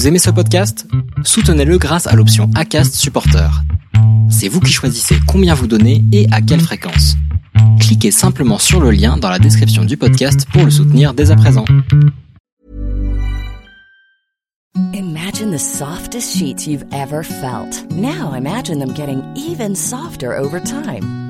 Vous aimez ce podcast? Soutenez-le grâce à l'option ACAST Supporter. C'est vous qui choisissez combien vous donnez et à quelle fréquence. Cliquez simplement sur le lien dans la description du podcast pour le soutenir dès à présent. Imagine the softest sheets you've ever felt. Now imagine them getting even softer over time.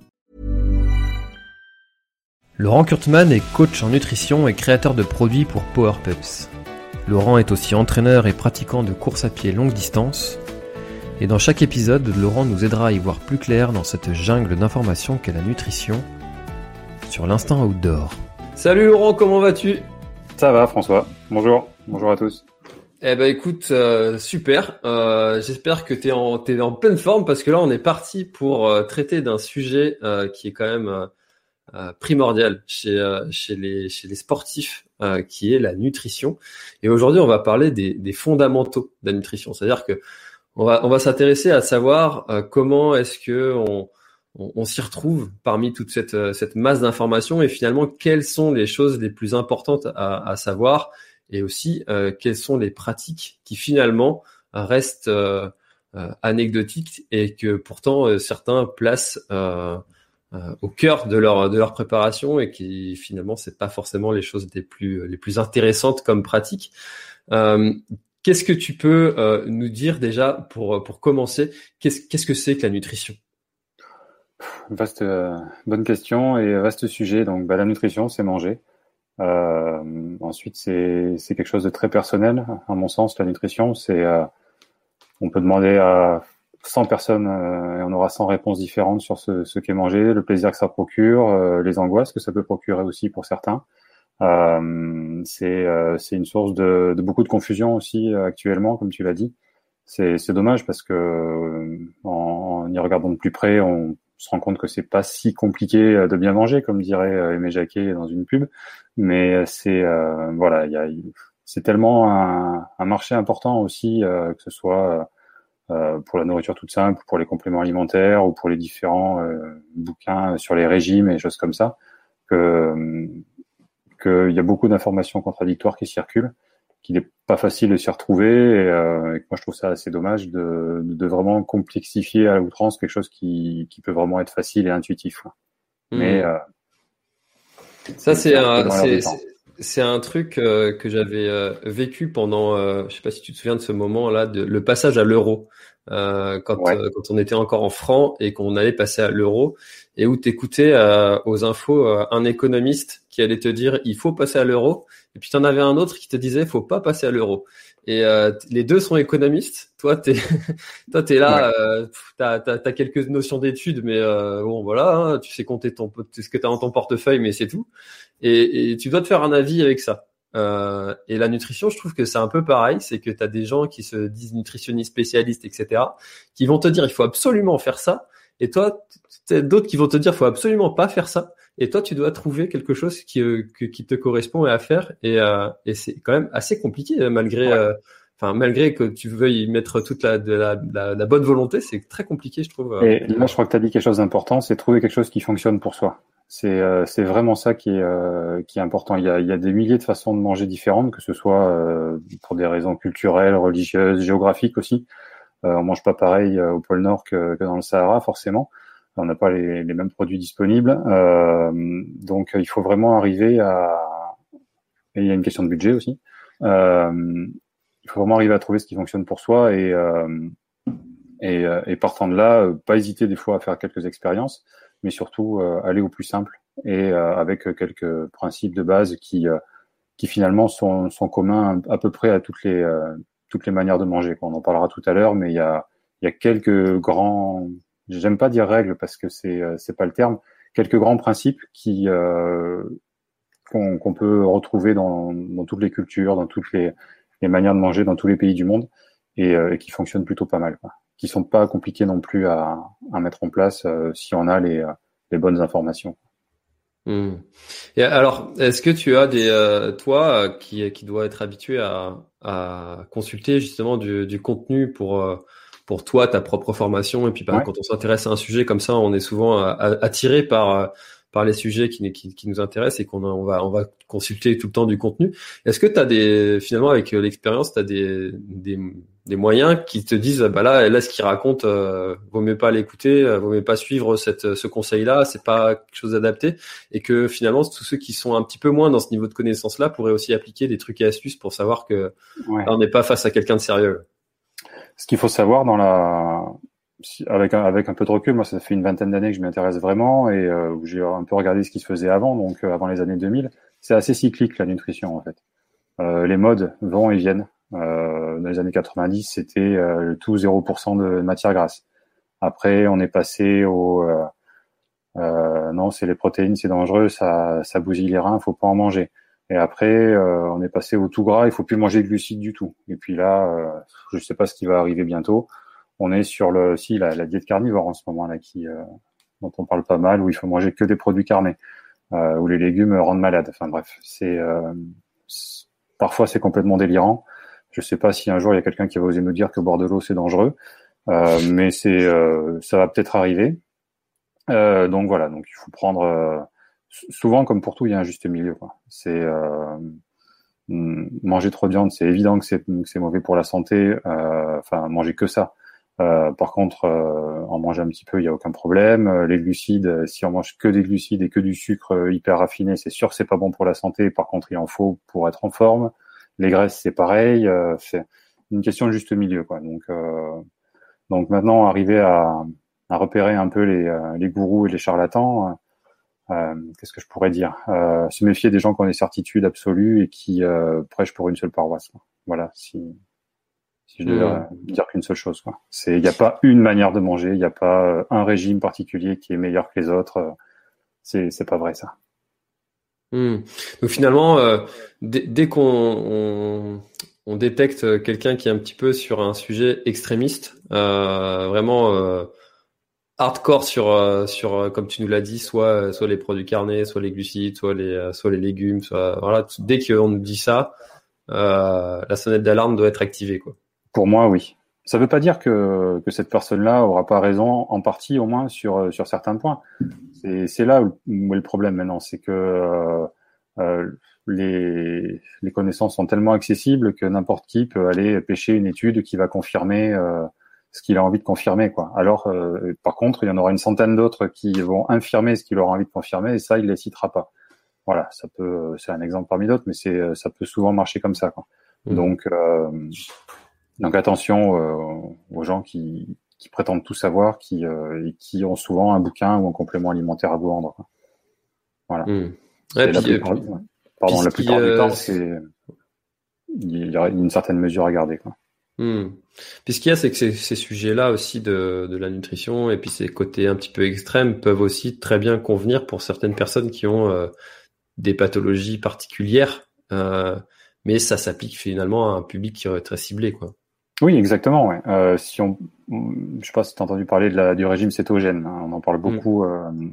Laurent Kurtman est coach en nutrition et créateur de produits pour Power Pups. Laurent est aussi entraîneur et pratiquant de course à pied longue distance. Et dans chaque épisode, Laurent nous aidera à y voir plus clair dans cette jungle d'informations qu'est la nutrition sur l'instant outdoor. Salut Laurent, comment vas-tu? Ça va François, bonjour, bonjour à tous. Eh ben écoute, euh, super. Euh, J'espère que tu es en, es en pleine forme parce que là on est parti pour euh, traiter d'un sujet euh, qui est quand même euh, primordial chez, euh, chez, les, chez les sportifs, euh, qui est la nutrition. Et aujourd'hui, on va parler des, des fondamentaux de la nutrition. C'est-à-dire que on va, on va s'intéresser à savoir comment est-ce que on, on, s'y retrouve parmi toute cette, cette masse d'informations et finalement quelles sont les choses les plus importantes à, à savoir et aussi euh, quelles sont les pratiques qui finalement restent euh, anecdotiques et que pourtant certains placent euh, au cœur de leur de leur préparation et qui finalement c'est pas forcément les choses les plus les plus intéressantes comme pratique. Euh, qu'est-ce que tu peux euh, nous dire déjà pour pour commencer? Qu'est-ce qu'est-ce que c'est que la nutrition? Vaste bonne question et vaste sujet. Donc bah, la nutrition c'est manger. ensuite c'est c'est quelque chose de très personnel à mon sens. La nutrition c'est on peut demander à 100 personnes euh, et on aura 100 réponses différentes sur ce, qu'est manger, le plaisir que ça procure, euh, les angoisses que ça peut procurer aussi pour certains. Euh, c'est euh, une source de, beaucoup de confusion aussi actuellement, comme tu l'as dit. C'est dommage parce que en, y regardant de plus près, on se rend compte que c'est pas si compliqué de bien manger, comme dirait Aimé Jacquet dans une pub. Mais c'est voilà, c'est tellement un, marché important aussi, que ce soit pour la nourriture toute simple, pour les compléments alimentaires ou pour les différents euh, bouquins sur les régimes et choses comme ça, que qu'il y a beaucoup d'informations contradictoires qui circulent, qu'il n'est pas facile de s'y retrouver et, euh, et, que moi je trouve ça assez dommage de, de vraiment complexifier à l'outrance quelque chose qui, qui peut vraiment être facile et intuitif. Mmh. Mais euh, ça c'est c'est un truc euh, que j'avais euh, vécu pendant, euh, je sais pas si tu te souviens de ce moment-là, de, le passage à l'euro, quand, quand on était encore en francs et qu'on allait passer à l'euro, et où tu écoutais aux infos un économiste qui allait te dire il faut passer à l'euro, et puis tu en avais un autre qui te disait faut pas passer à l'euro. Et les deux sont économistes. Toi, t'es, toi, t'es là, ouais. t'as, t'as, as quelques notions d'études, mais bon, voilà, hein, tu sais compter ton, ce que t'as dans ton portefeuille, mais c'est tout et, et, tu dois te faire un avis avec ça. Euh, et la nutrition, je trouve que c'est un peu pareil, c'est que tu as des gens qui se disent nutritionnistes spécialistes, etc., qui vont te dire il faut absolument faire ça, et toi, d'autres qui vont te dire il faut absolument pas faire ça, et toi, tu dois trouver quelque chose qui, euh, qui te correspond à faire, et, euh, et c'est quand même assez compliqué malgré. Euh, Enfin, malgré que tu veuilles mettre toute la, de la, la, la bonne volonté, c'est très compliqué, je trouve. Et là, je crois que tu as dit quelque chose d'important, c'est trouver quelque chose qui fonctionne pour soi. C'est euh, vraiment ça qui est, euh, qui est important. Il y, a, il y a des milliers de façons de manger différentes, que ce soit euh, pour des raisons culturelles, religieuses, géographiques aussi. Euh, on mange pas pareil euh, au pôle Nord que, que dans le Sahara, forcément. On n'a pas les, les, mêmes produits disponibles. Euh, donc, il faut vraiment arriver à... Et il y a une question de budget aussi. il faut vraiment arriver à trouver ce qui fonctionne pour soi et, et, et partant de là, pas hésiter des fois à faire quelques expériences mais surtout euh, aller au plus simple et euh, avec quelques principes de base qui, euh, qui finalement sont, sont communs à peu près à toutes les, toutes les manières de manger. On en parlera tout à l'heure, mais il y a, il y a quelques grands, j'aime pas dire règles parce que c'est c'est pas le terme, quelques grands principes qui euh, qu'on peut retrouver dans, dans toutes les cultures, dans toutes les, les manières de manger dans tous les pays du monde et, et qui fonctionnent plutôt pas mal. Quoi qui sont pas compliqués non plus à, à mettre en place si on a les, les bonnes informations. Hmm. Et alors, est-ce que tu as des, euh, toi, qui, qui doit être habitué à, à consulter justement du, du contenu pour, euh, pour toi, ta propre formation, et puis bah, quand on s'intéresse à un sujet comme ça, on est souvent attiré par par les sujets qui, qui, qui nous intéressent et qu'on on va on va consulter tout le temps du contenu. Est-ce que tu as des finalement avec l'expérience, tu as des, des des moyens qui te disent bah là là ce qu'il raconte euh, vaut mieux pas l'écouter euh, vaut mieux pas suivre cette ce conseil là c'est pas quelque chose d'adapté et que finalement tous ceux qui sont un petit peu moins dans ce niveau de connaissance là pourraient aussi appliquer des trucs et astuces pour savoir que on n'est pas face à quelqu'un de sérieux ce qu'il faut savoir dans la avec un, peu de recul moi ça fait une vingtaine d'années que je m'intéresse vraiment et euh, j'ai un peu regardé ce qui se faisait avant donc euh, avant les années 2000 c'est assez cyclique la nutrition en fait les modes vont et viennent euh, dans les années 90, c'était euh, tout 0% de matière grasse. Après, on est passé au euh, euh, non, c'est les protéines, c'est dangereux, ça, ça bousille les reins, faut pas en manger. Et après, on est passé au tout gras, il faut plus manger de glucides du tout. Et puis là, je sais pas ce qui va arriver bientôt. On est sur le, si la, la diète carnivore en ce moment là, qui dont on parle pas mal, où il faut manger que des produits carnés, où les légumes rendent malade. Enfin bref, c'est parfois c'est complètement délirant. Je ne sais pas si un jour il y a quelqu'un qui va oser nous dire que boire de l'eau c'est dangereux, euh, mais c'est euh, ça va peut-être arriver. Euh, donc voilà, donc il faut prendre souvent comme pour tout il y a un juste milieu. C'est mm, manger trop de viande, c'est évident que c'est mauvais pour la santé. Enfin manger que ça. par contre, en manger un petit peu, il n'y a aucun problème. les glucides, si on mange que des glucides et que du sucre hyper raffiné, c'est sûr c'est pas bon pour la santé. Par contre, il en faut pour être en forme. Les graisses, c'est pareil. Euh, c'est une question de juste milieu, quoi. Donc, euh, donc maintenant, arriver à, à repérer un peu les, euh, les gourous et les charlatans. Euh, qu'est-ce que je pourrais dire? Euh, Se méfier des gens qui ont des certitudes absolues et qui euh, prêchent pour une seule paroisse. Quoi. Voilà, si, si je devais mmh. dire qu'une seule chose. Il n'y a pas une manière de manger, il n'y a pas un régime particulier qui est meilleur que les autres. C'est, pas vrai ça. Hmm. Donc finalement, euh, dès, qu'on on, on, détecte quelqu'un qui est un petit peu sur un sujet extrémiste, euh, vraiment euh, hardcore sur euh, sur euh, comme tu nous l'as dit, soit soit les produits carnés, soit les glucides, soit les soit les légumes, soit voilà. Dès qu'on nous dit ça, la sonnette d'alarme doit être activée quoi. Pour moi, oui. Ça ne veut pas dire que, que cette personne-là aura pas raison, en partie au moins sur sur certains points. C'est là où, est le problème maintenant, c'est que euh, euh, les, les connaissances sont tellement accessibles que n'importe qui peut aller pêcher une étude qui va confirmer euh, ce qu'il a envie de confirmer, quoi. Alors, euh, par contre, il y en aura une centaine d'autres qui vont infirmer ce qu'il aura envie de confirmer, et ça, il les citera pas. Voilà, ça peut, c'est un exemple parmi d'autres, mais c'est, ça peut souvent marcher comme ça, quoi. Mmh. Donc, donc attention aux gens qui, qui prétendent tout savoir, qui, euh, et qui ont souvent un bouquin ou un complément alimentaire à vous vendre. Voilà. Mmh. la plupart, pardon, la plupart du temps, c'est il y a une certaine mesure à garder. Quoi. Mmh. Puis ce qu'il y a, c'est que ces, ces sujets-là aussi de, de la nutrition et puis ces côtés un petit peu extrêmes peuvent aussi très bien convenir pour certaines personnes qui ont euh, des pathologies particulières, euh, mais ça s'applique finalement à un public très ciblé, quoi. Oui, exactement. Ouais. Euh, si on, je sais pas si tu as entendu parler de la, du régime cétogène. Hein, on en parle mm. beaucoup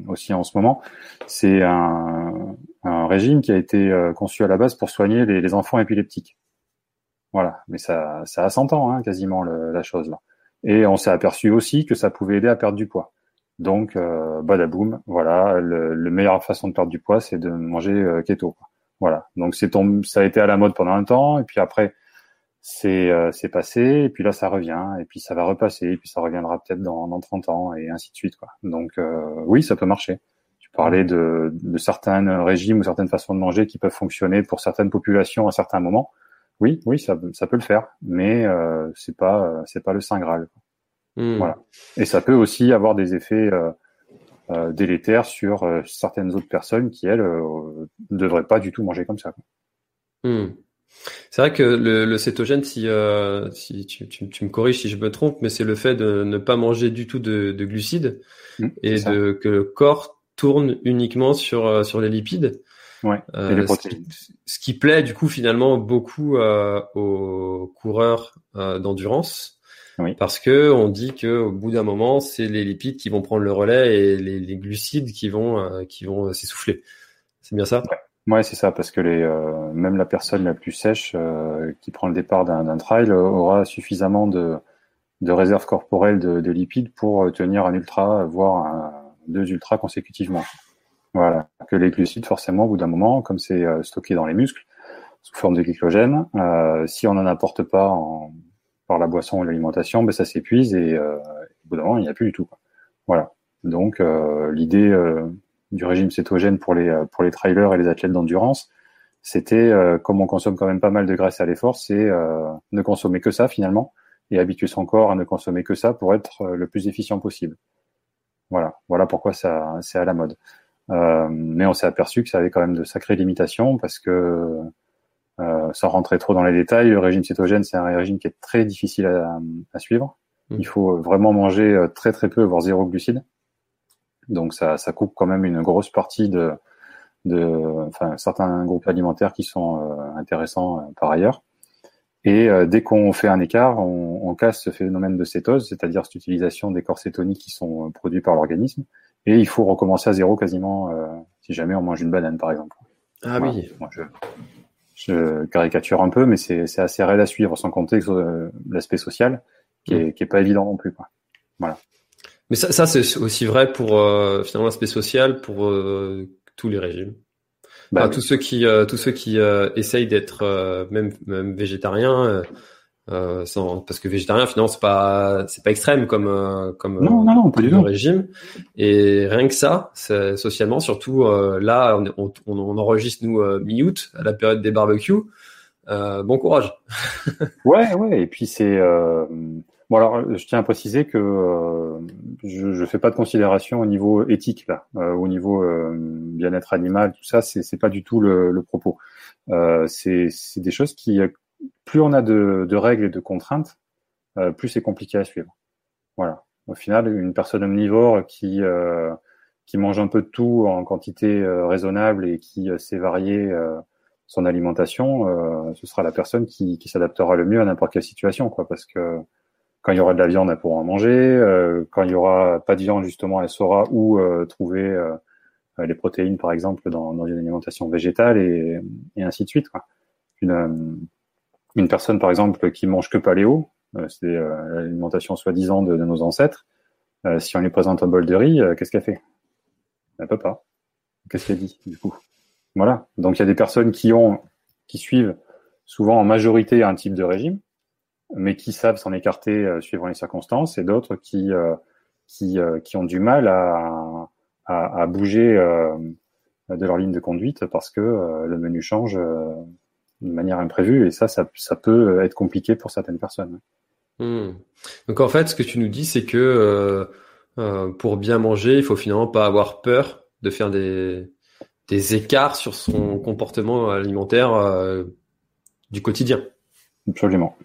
aussi en ce moment. C'est un, un, régime qui a été conçu à la base pour soigner les, les enfants épileptiques. Voilà, mais ça, ça a 100 ans hein, quasiment la chose là. Et on s'est aperçu aussi que ça pouvait aider à perdre du poids. Donc, euh, badaboum, voilà, le, le meilleure façon de perdre du poids, c'est de manger euh, keto. Voilà. Donc c'est ça a été à la mode pendant un temps, et puis après c'est euh, c'est passé et puis là ça revient et puis ça va repasser et puis ça reviendra peut-être dans, dans 30 ans et ainsi de suite quoi. Donc euh, oui, ça peut marcher. Tu parlais de, de certains régimes ou certaines façons de manger qui peuvent fonctionner pour certaines populations à certains moments. Oui, oui, ça, ça peut le faire, mais euh, c'est pas c'est pas le saint graal. Hmm. Voilà. Et ça peut aussi avoir des effets euh, euh délétères sur certaines autres personnes qui elles ne devraient pas du tout manger comme ça. Hmm. C'est vrai que le, le cétogène, si, euh, si tu, tu, tu, me corriges si je me trompe, mais c'est le fait de ne pas manger du tout de, de glucides mmh, et de, que le corps tourne uniquement sur, sur les lipides. Ouais, euh, les protéines. Ce, qui, plaît du coup finalement beaucoup euh, aux coureurs euh, d'endurance. Parce que on dit que au bout d'un moment, c'est les lipides qui vont prendre le relais et les, glucides qui vont euh, qui vont s'essouffler. C'est bien ça? Ouais, c'est ça, parce que les, euh, même la personne la plus sèche euh, qui prend le départ d'un trail aura suffisamment de, de réserves corporelles de, de, lipides pour tenir un ultra, voire un, deux ultras consécutivement. Voilà. Que les glucides, forcément, au bout d'un moment, comme c'est euh, stocké dans les muscles, sous forme de glycogène, euh, si on n'en apporte pas par la boisson ou l'alimentation, ben ça s'épuise et au bout d'un moment, il n'y a plus du tout. Voilà. Donc, l'idée du régime cétogène pour les, pour les trailers et les athlètes d'endurance, c'était, euh, comme on consomme quand même pas mal de graisse à l'effort, c'est euh, ne consommer que ça finalement et habituer son corps à ne consommer que ça pour être euh, le plus efficient possible. Voilà, voilà pourquoi ça c'est à la mode. Euh, mais on s'est aperçu que ça avait quand même de sacrées limitations parce que euh, sans rentrer trop dans les détails, le régime cétogène c'est un régime qui est très difficile à, à suivre. Mmh. Il faut vraiment manger très très peu, voire zéro glucides. Donc ça, ça coupe quand même une grosse partie de, de enfin, certains groupes alimentaires qui sont euh, intéressants euh, par ailleurs. Et euh, dès qu'on fait un écart, on, on, casse ce phénomène de cétose, c'est-à-dire cette utilisation des corps cétoniques qui sont produits par l'organisme. Et il faut recommencer à zéro quasiment si jamais on mange une banane, par exemple. Ah oui. Moi, je, je, caricature un peu, mais c'est assez raide à suivre, sans compter l'aspect social, qui est, mm. qui est pas évident non plus. Quoi. Voilà. Mais ça, ça c'est aussi vrai pour euh, finalement l'aspect social pour euh, tous les régimes. Bah, tous ceux qui euh, tous ceux qui essayent d'être même même végétariens sans, parce que végétarien finalement c'est pas c'est pas extrême comme comme non, non, non, pas du régime. Et rien que ça socialement surtout là on, on, on, enregistre nous mi-août à la période des barbecues. Bon courage. Ouais ouais et puis c'est Bon alors, je tiens à préciser que euh, je ne fais pas de considération au niveau éthique là, euh, au niveau euh, bien-être animal, tout ça, c'est c'est pas du tout le, le propos. c'est c'est des choses qui, plus on a de, de règles et de contraintes, plus c'est compliqué à suivre. Voilà. Au final, une personne omnivore qui qui mange un peu de tout en quantité raisonnable et qui sait varier son alimentation, ce sera la personne qui, qui s'adaptera le mieux à n'importe quelle situation, quoi, parce que quand il y aura de la viande, elle pourra en manger. Euh, quand il y aura pas de viande, justement, elle saura où euh, trouver euh, les protéines, par exemple, dans, dans une alimentation végétale et, et, ainsi de suite. Quoi. Une, une personne, par exemple, qui mange que paléo, c'est l'alimentation soi-disant de, nos ancêtres. si on lui présente un bol de riz, qu'est-ce qu'elle fait? Elle peut pas. Qu'est-ce qu'elle dit du coup? Voilà. Donc il y a des personnes qui ont, qui suivent souvent en majorité un type de régime mais qui savent s'en écarter euh, suivant les circonstances, et d'autres qui euh, euh, ont du mal à bouger de leur ligne de conduite parce que le menu change de manière imprévue, et ça, ça, ça peut être compliqué pour certaines personnes. Hmm. Donc en fait, ce que tu nous dis, c'est que euh, pour bien manger, il faut finalement pas avoir peur de faire des, des écarts sur son comportement alimentaire euh, du quotidien. Absolument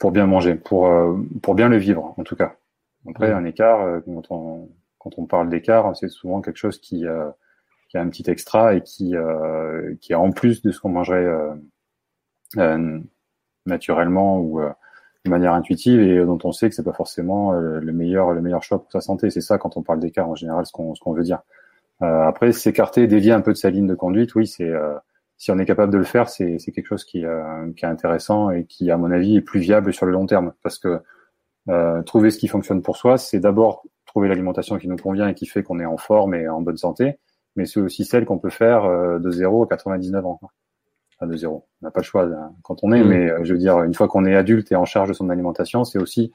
pour bien manger, pour, euh, pour bien le vivre, en tout cas. Après, un écart, euh, quand on, quand on parle d'écart, c'est souvent quelque chose qui, euh, qui a un petit extra et qui, qui est en plus de ce qu'on mangerait naturellement ou de manière intuitive et dont on sait que c'est pas forcément le meilleur le meilleur choix pour sa santé. C'est ça quand on parle d'écart en général, ce qu'on ce qu'on veut dire. après, s'écarter, dévier un peu de sa ligne de conduite, oui, c'est si on est capable de le faire, c'est quelque chose qui, euh, qui, est intéressant et qui, à mon avis, est plus viable sur le long terme. Parce que euh, trouver ce qui fonctionne pour soi, c'est d'abord trouver l'alimentation qui nous convient et qui fait qu'on est en forme et en bonne santé, mais c'est aussi celle qu'on peut faire euh, de 0 à 99 ans. Enfin, de 0. On n'a pas le choix hein, quand on est, mmh. mais euh, je veux dire, une fois qu'on est adulte et en charge de son alimentation, c'est aussi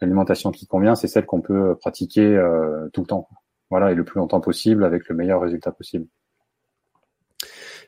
l'alimentation qui convient, c'est celle qu'on peut pratiquer tout le temps. Voilà, et le plus longtemps possible avec le meilleur résultat possible.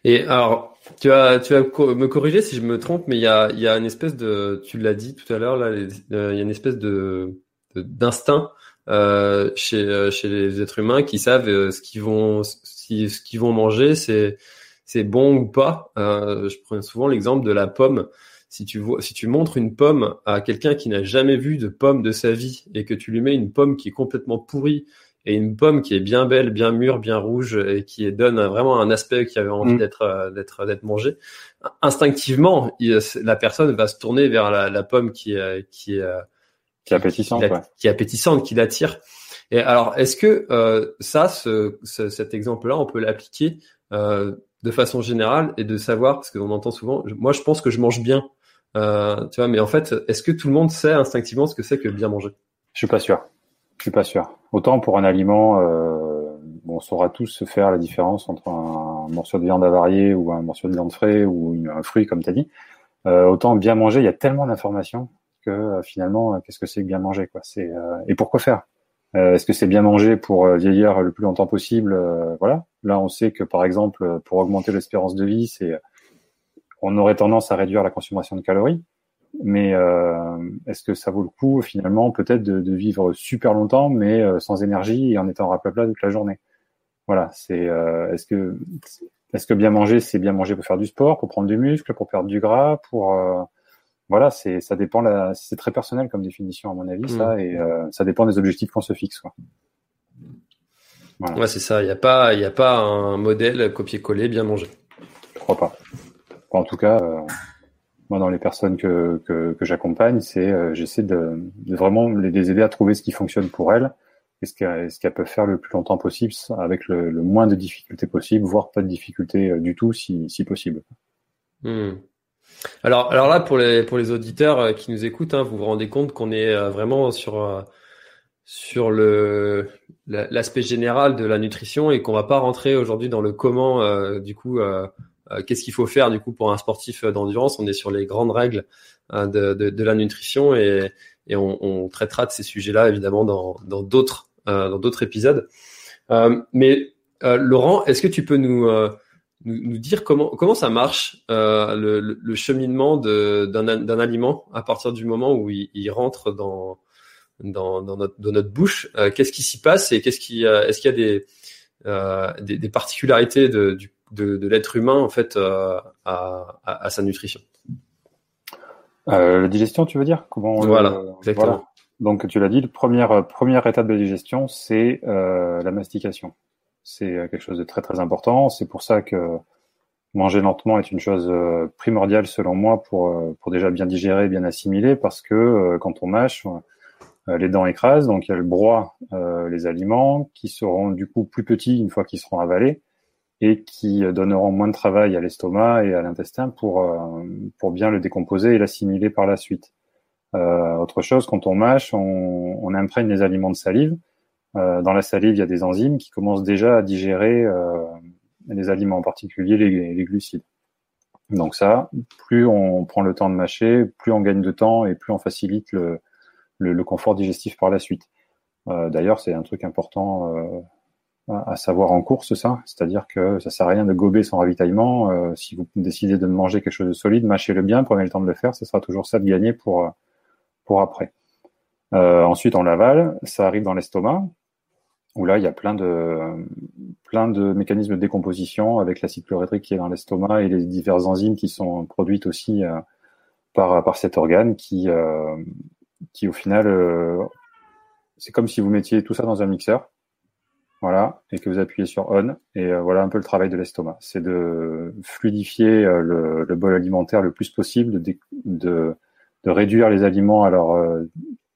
Et alors, tu vas, tu vas me corriger si je me trompe, mais il y a, il y a une espèce de, tu l'as dit tout à l'heure là, euh, il y a une espèce de d'instinct euh, chez euh, chez les êtres humains qui savent euh, ce qu'ils vont si ce qu'ils vont manger, c'est c'est bon ou pas. Euh, je prends souvent l'exemple de la pomme. Si tu vois, si tu montres une pomme à quelqu'un qui n'a jamais vu de pomme de sa vie et que tu lui mets une pomme qui est complètement pourrie et une pomme qui est bien belle, bien mûre, bien rouge et qui donne vraiment un aspect qui avait envie mm. d'être euh, d'être d'être mangé. Instinctivement, la personne va se tourner vers la, la pomme qui qui est qui est appétissante, qui, qui est appétissante, qui l'attire. Et alors, est-ce que euh, ça, ce, cet exemple-là, on peut l'appliquer euh, de façon générale et de savoir, parce qu'on entend souvent, moi je pense que je mange bien, euh, tu vois, mais en fait, est-ce que tout le monde sait instinctivement ce que c'est que bien manger? Je suis pas sûr. Je suis pas sûr. Autant pour un aliment, euh, on saura tous se faire la différence entre un morceau de viande avariée ou un morceau de viande frais ou un fruit, comme tu as dit. Euh, autant bien manger, il y a tellement d'informations que euh, finalement, qu'est-ce que c'est bien manger quoi C'est et pourquoi faire? Euh, est-ce que c'est bien manger pour euh, vieillir le plus longtemps possible euh, Voilà. Là, on sait que par exemple, pour augmenter l'espérance de vie, c'est on aurait tendance à réduire la consommation de calories. Mais est-ce que ça vaut le coup finalement peut-être de, vivre super longtemps, mais sans énergie et en étant raplapla toute la journée? Voilà. C'est est-ce que est-ce que bien manger, c'est bien manger pour faire du sport, pour prendre du muscle, pour perdre du gras, pour voilà, c'est ça dépend. C'est très personnel comme définition à mon avis, ça, mm. et euh, ça dépend des objectifs qu'on se fixe. Quoi. Ouais, c'est ça. Il n'y a pas, il a pas un modèle copier-coller bien mangé. Je crois pas. En tout cas, euh, moi, dans les personnes que que, que j'accompagne, c'est euh, j'essaie de, de, vraiment les aider à trouver ce qui fonctionne pour elles et ce qu'elles peuvent faire le plus longtemps possible avec le, moins de difficultés possible, voire pas de difficultés du tout si, si possible. Mm. Alors, alors là, pour les, pour les auditeurs euh, qui nous écoutent, hein, vous vous rendez compte qu'on est euh, vraiment sur, euh, sur le, l'aspect général de la nutrition et qu'on va pas rentrer aujourd'hui dans le comment, du coup, qu'est-ce qu'il faut faire du coup pour un sportif d'endurance. On est sur les grandes règles de, de, de, la nutrition et, et on, on, traitera de ces sujets-là évidemment dans, dans d'autres, dans d'autres épisodes. mais Laurent, est-ce que tu peux nous nous, dire comment comment ça marche euh, le, le, cheminement d'un aliment à partir du moment où il, il rentre dans dans, dans, notre, dans notre bouche. Euh, qu'est-ce qui s'y passe et qu'est-ce qui euh, est-ce qu'il y a des, euh, des, des particularités de, de, de l'être humain en fait euh, à, à, à, sa nutrition? la digestion, tu veux dire? Comment Voilà, exactement. Donc tu l'as dit, la première première étape de digestion, c'est la mastication c'est euh, quelque chose de très très important. C'est pour ça que manger lentement est une chose euh, primordiale selon moi pour, euh, pour déjà bien digérer, bien assimiler, parce que quand on mâche, les dents écrasent, donc elles broient les aliments qui seront du coup plus petits une fois qu'ils seront avalés et qui donneront moins de travail à l'estomac et à l'intestin pour, pour bien le décomposer et l'assimiler par la suite. autre chose, quand on mâche, on, imprègne les aliments de salive dans la salive, il y a des enzymes qui commencent déjà à digérer euh, les aliments, en particulier les, les, glucides. Donc ça, plus on prend le temps de mâcher, plus on gagne de temps et plus on facilite le, le, le confort digestif par la suite. Euh, D'ailleurs, c'est un truc important euh, à savoir en course, ça. C'est-à-dire que ça sert à rien de gober son ravitaillement. Euh, si vous décidez de manger quelque chose de solide, mâchez-le bien, prenez le temps de le faire. Ce sera toujours ça de gagner pour pour après. Euh, ensuite, on l'avale, ça arrive dans l'estomac où là, il y a plein de, plein de mécanismes de décomposition avec l'acide chlorhydrique qui est dans l'estomac et les diverses enzymes qui sont produites aussi euh, par, par cet organe qui, euh, qui au final, euh, c'est comme si vous mettiez tout ça dans un mixeur, voilà, et que vous appuyez sur on, et voilà un peu le travail de l'estomac. C'est de fluidifier le, le, bol alimentaire le plus possible, de, de, de réduire les aliments à leur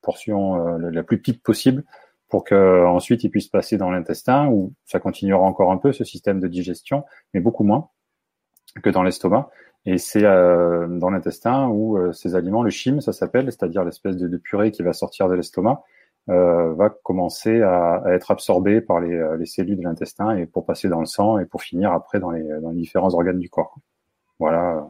portion la plus petite possible pour que ensuite il puisse passer dans l'intestin où ça continuera encore un peu ce système de digestion, mais beaucoup moins que dans l'estomac. Et c'est euh, dans l'intestin où euh, ces aliments, le chyme, ça s'appelle, c'est-à-dire l'espèce de, purée qui va sortir de l'estomac, euh, va commencer à, être absorbé par les, les cellules de l'intestin et pour passer dans le sang et pour finir après dans les différents organes du corps. Voilà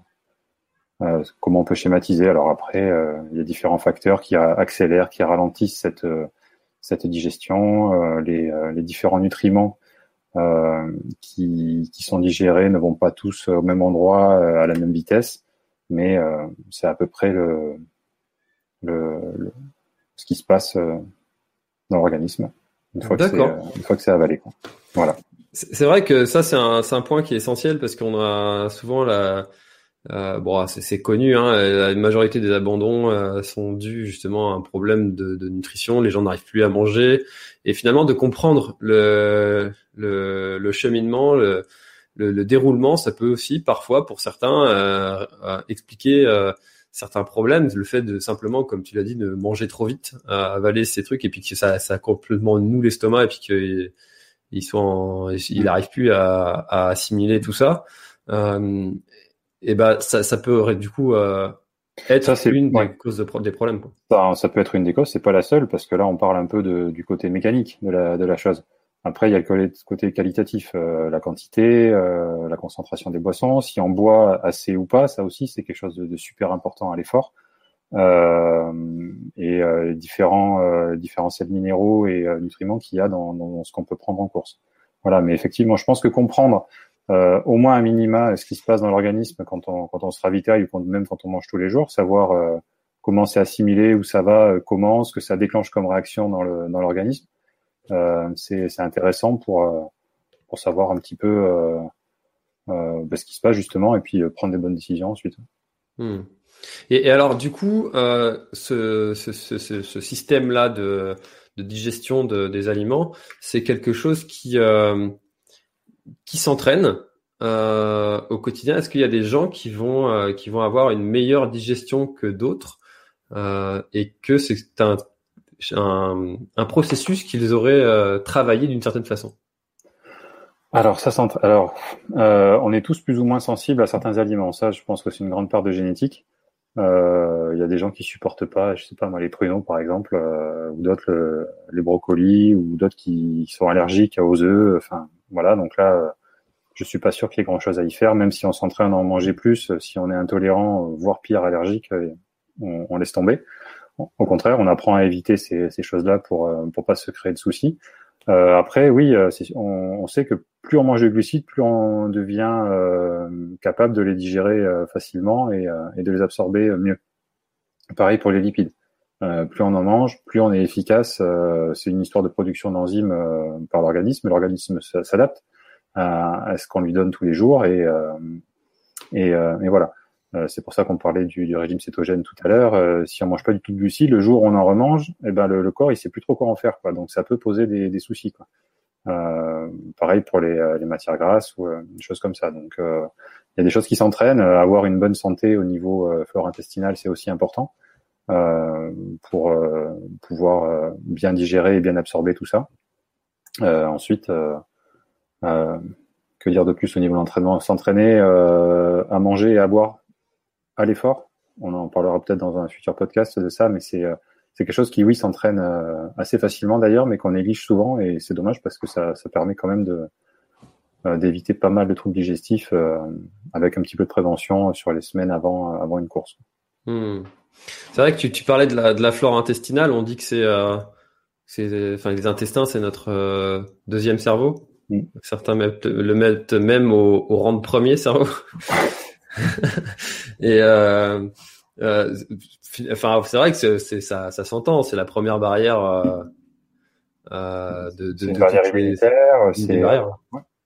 comment on peut schématiser. Alors après, il y a différents facteurs qui accélèrent, qui ralentissent cette cette digestion, euh, les, euh, les, différents nutriments euh, qui, qui, sont digérés ne vont pas tous au même endroit à la même vitesse, mais c'est à peu près le, le, ce qui se passe dans l'organisme une fois que c'est une fois que c'est avalé. Quoi. Voilà. C'est vrai que ça c'est un, un point qui est essentiel parce qu'on a souvent la euh, bon, c'est connu, hein, la majorité des abandons euh, sont dus justement à un problème de, de nutrition. Les gens n'arrivent plus à manger, et finalement de comprendre le, le, le cheminement, le, le, déroulement, ça peut aussi parfois, pour certains, euh, euh expliquer certains problèmes. Le fait de simplement, comme tu l'as dit, de manger trop vite, avaler ces trucs et puis que ça, ça complètement nous l'estomac et puis qu'il il il plus à, à, assimiler tout ça. Euh, et ben ça, ça peut du coup euh, être ça, une des causes de, des problèmes. Quoi. Ça, ça, peut être une des causes, c'est pas la seule parce que là on parle un peu de, du côté mécanique de la, de la chose. Après, il y a le côté qualitatif, euh, la quantité, euh, la concentration des boissons. Si on boit assez ou pas, ça aussi, c'est quelque chose de, de super important à l'effort. Euh, et différents, différents sels minéraux et nutriments qu'il y a dans, dans ce qu'on peut prendre en course. Voilà, mais effectivement, je pense que comprendre au moins un minima ce qui se passe dans l'organisme quand on, quand on se ravitaille ou même quand on mange tous les jours, savoir comment c'est assimilé, où ça va, comment, ce que ça déclenche comme réaction dans le dans l'organisme. Euh, c'est intéressant pour, euh, pour savoir un petit peu euh, bah, ce qui se passe justement et puis prendre des bonnes décisions ensuite. Hmm. Et, et, alors du coup, ce, ce, ce, ce système-là de, de, digestion de, des aliments, c'est quelque chose qui, qui s'entraîne euh, au quotidien Est-ce qu'il y a des gens qui vont euh, qui vont avoir une meilleure digestion que d'autres euh, et que c'est un un, processus qu'ils auraient travaillé d'une certaine façon? Alors ça, alors euh, on est tous plus ou moins sensibles à certains aliments. Ça, je pense que c'est une grande part de génétique. Il y a des gens qui supportent pas, je sais pas moi, les pruneaux par exemple, ou d'autres les brocolis, ou d'autres qui, sont allergiques aux œufs. Enfin voilà, donc là, je suis pas sûr qu'il y ait grand chose à y faire, même si on s'entraîne à en manger plus. Si on est intolérant, voire pire allergique, on, on laisse tomber. Au contraire, on apprend à éviter ces, choses-là pour euh, pour pas se créer de soucis. Euh, après, oui, euh, on, sait que plus on mange de glucides, plus on devient euh, capable de les digérer euh, facilement et, et, de les absorber mieux. Pareil pour les lipides. plus on en mange, plus on est efficace. c'est une histoire de production d'enzymes par l'organisme. L'organisme s'adapte à, ce qu'on lui donne tous les jours et, et, et voilà. Euh, c'est pour ça qu'on parlait du, régime cétogène tout à l'heure. Euh, si on mange pas du tout de glucides, le jour où on en remange, eh ben le, corps il sait plus trop quoi en faire, quoi. Donc ça peut poser des, soucis, quoi. Euh, pareil pour les, matières grasses ou des choses comme ça. Donc il y a des choses qui s'entraînent. avoir une bonne santé au niveau flore intestinal, c'est aussi important pour pouvoir bien digérer et bien absorber tout ça. ensuite, que dire de plus au niveau de l'entraînement? S'entraîner à manger et à boire à l'effort? On en parlera peut-être dans un futur podcast de ça, mais c'est euh, c'est quelque chose qui, oui, s'entraîne euh, assez facilement d'ailleurs, mais qu'on néglige souvent et c'est dommage parce que ça, ça permet quand même de euh, d'éviter pas mal de troubles digestifs avec un petit peu de prévention sur les semaines avant avant une course. Hmm. C'est vrai que tu, tu, parlais de la, de la flore intestinale. On dit que c'est c'est enfin les intestins, c'est notre deuxième cerveau. Hmm. Certains le mettent même au, au rang de premier cerveau. et euh, euh, enfin, c'est vrai que c'est ça, ça s'entend. C'est la première barrière euh, euh de, de, une barrière immunitaire. C'est ouais.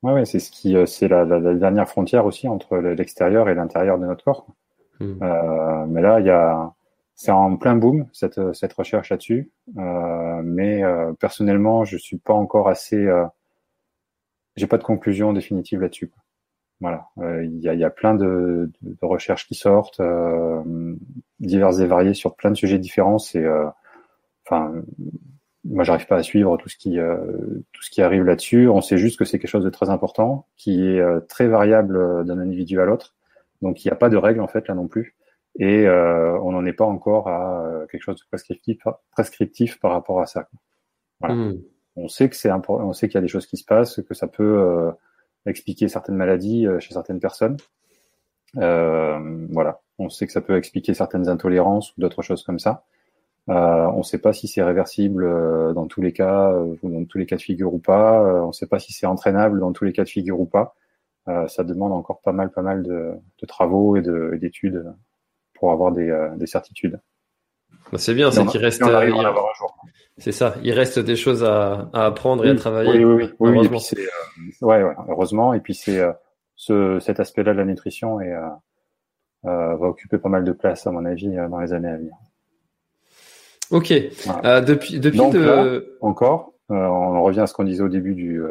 ouais, c'est ce qui, euh, c'est la, la, la, dernière frontière aussi entre l'extérieur et l'intérieur de notre corps. Hmm. Euh, mais là, il y a, c'est en plein boom cette cette recherche là-dessus. Euh, mais personnellement, je suis pas encore assez. J'ai pas de conclusion définitive là-dessus. Voilà, euh, il y, a, y, a, plein de, de, recherches qui sortent, euh, diverses et variées sur plein de sujets différents. C'est, euh, enfin, moi, j'arrive pas à suivre tout ce qui euh, tout ce qui arrive là-dessus. On sait juste que c'est quelque chose de très important, qui est très variable d'un individu à l'autre. Donc, il n'y a pas de règle en fait là non plus, et on n'en est pas encore à quelque chose de prescriptif, prescriptif par rapport à ça. Voilà. Hmm. On sait que sait qu'il y a des choses qui se passent, que ça peut expliquer certaines maladies euh, chez certaines personnes. Euh, voilà, on sait que ça peut expliquer certaines intolérances ou d'autres choses comme ça. Euh, on ne sait pas si c'est réversible dans tous les cas, dans tous les cas de figure ou pas. on ne sait pas si c'est entraînable dans tous les cas de figure ou pas. ça demande encore pas mal, pas mal de, travaux et d'études pour avoir des, certitudes. Bah, c'est bien, c'est qu'il reste. C'est ça. Il reste des choses à, apprendre et à travailler. Oui, oui, oui. heureusement. Euh, ouais, heureusement. Et puis c'est euh, ce, cet aspect-là de la nutrition et euh, va occuper pas mal de place à mon avis dans les années à venir. Ok. depuis depuis Donc, encore, on revient à ce qu'on disait au début du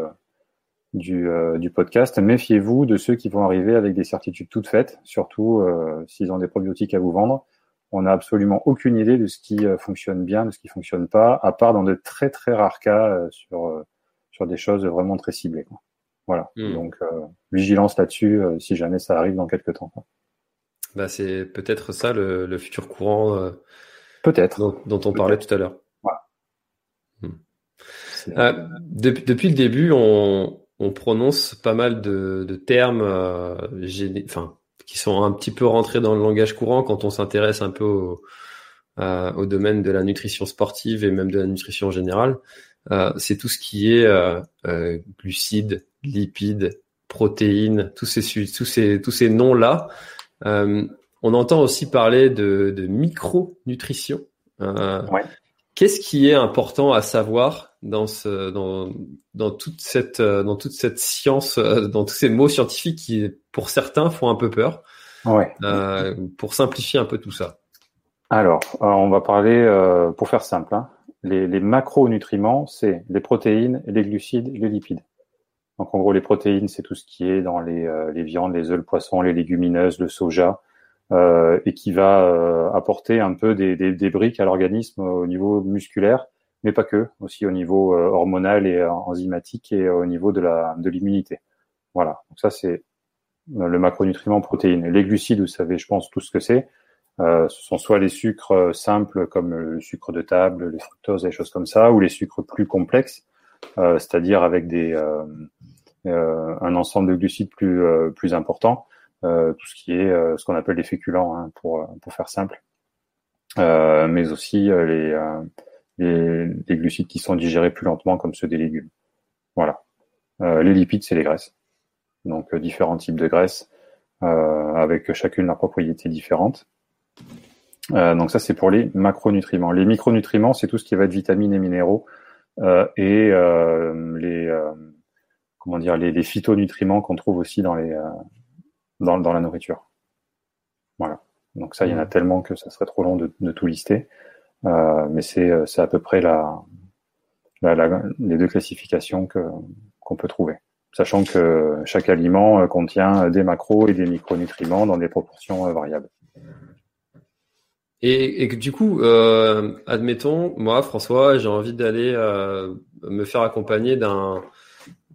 du, du podcast. Méfiez-vous de ceux qui vont arriver avec des certitudes toutes faites, surtout s'ils ont des probiotiques à vous vendre on n'a absolument aucune idée de ce qui fonctionne bien, de ce qui fonctionne pas, à part dans de très très rares cas sur sur des choses vraiment très ciblées. Quoi. Voilà. Hmm. Donc vigilance là-dessus si jamais ça arrive dans quelques temps. Quoi. Bah, c'est peut-être ça le, futur courant. peut-être. Dont, on parlait tout à l'heure. Hmm. depuis le début, on, on prononce pas mal de, de termes euh, enfin, qui sont un petit peu rentrés dans le langage courant quand on s'intéresse un peu au, euh, au, domaine de la nutrition sportive et même de la nutrition générale. Euh, c'est tout ce qui est euh, euh, glucides, lipides, protéines, tous ces tous ces tous ces noms là. on entend aussi parler de, de micronutrition. Ouais. Qu'est-ce qui est important à savoir dans ce dans dans toute cette euh, dans toute cette science euh, dans tous ces mots scientifiques qui pour certains font un peu peur ouais. euh, pour simplifier un peu tout ça alors on va parler euh, pour faire simple hein. les, les macronutriments c'est les protéines les glucides les lipides donc en gros les protéines c'est tout ce qui est dans les, les viandes les œufs le poisson les légumineuses le soja et qui va apporter un peu des, des, des briques à l'organisme au niveau musculaire, mais pas que, aussi au niveau euh, hormonal et enzymatique et au niveau de la de l'immunité. Voilà. Donc ça c'est le macronutriment protéines. Les glucides, vous savez, je pense tout ce que c'est. Euh, ce sont soit les sucres simples comme le sucre de table, le fructose, des choses comme ça, ou les sucres plus complexes, euh, c'est-à-dire avec des euh, un ensemble de glucides plus plus important. Euh, tout ce qui est euh, ce qu'on appelle les féculents, hein, pour, euh, pour faire simple, mais aussi les, les, les, glucides qui sont digérés plus lentement, comme ceux des légumes. Voilà. les lipides, c'est les graisses. Donc différents types de graisses, avec chacune leur propriété différente. Euh, donc ça c'est pour les macronutriments. Les micronutriments c'est tout ce qui va être vitamines et minéraux euh, et euh, les comment dire les, les phytonutriments qu'on trouve aussi dans les dans, dans la nourriture. Voilà. Donc ça, il y en a mmh. tellement que ça serait trop long de, de tout lister. Euh, mais c'est à peu près la, les deux classifications qu'on peut trouver, sachant que chaque aliment euh, contient des macros et des micronutriments dans des proportions euh, variables. Et, et du coup, euh, admettons, moi, François, j'ai envie d'aller euh, me faire accompagner d'un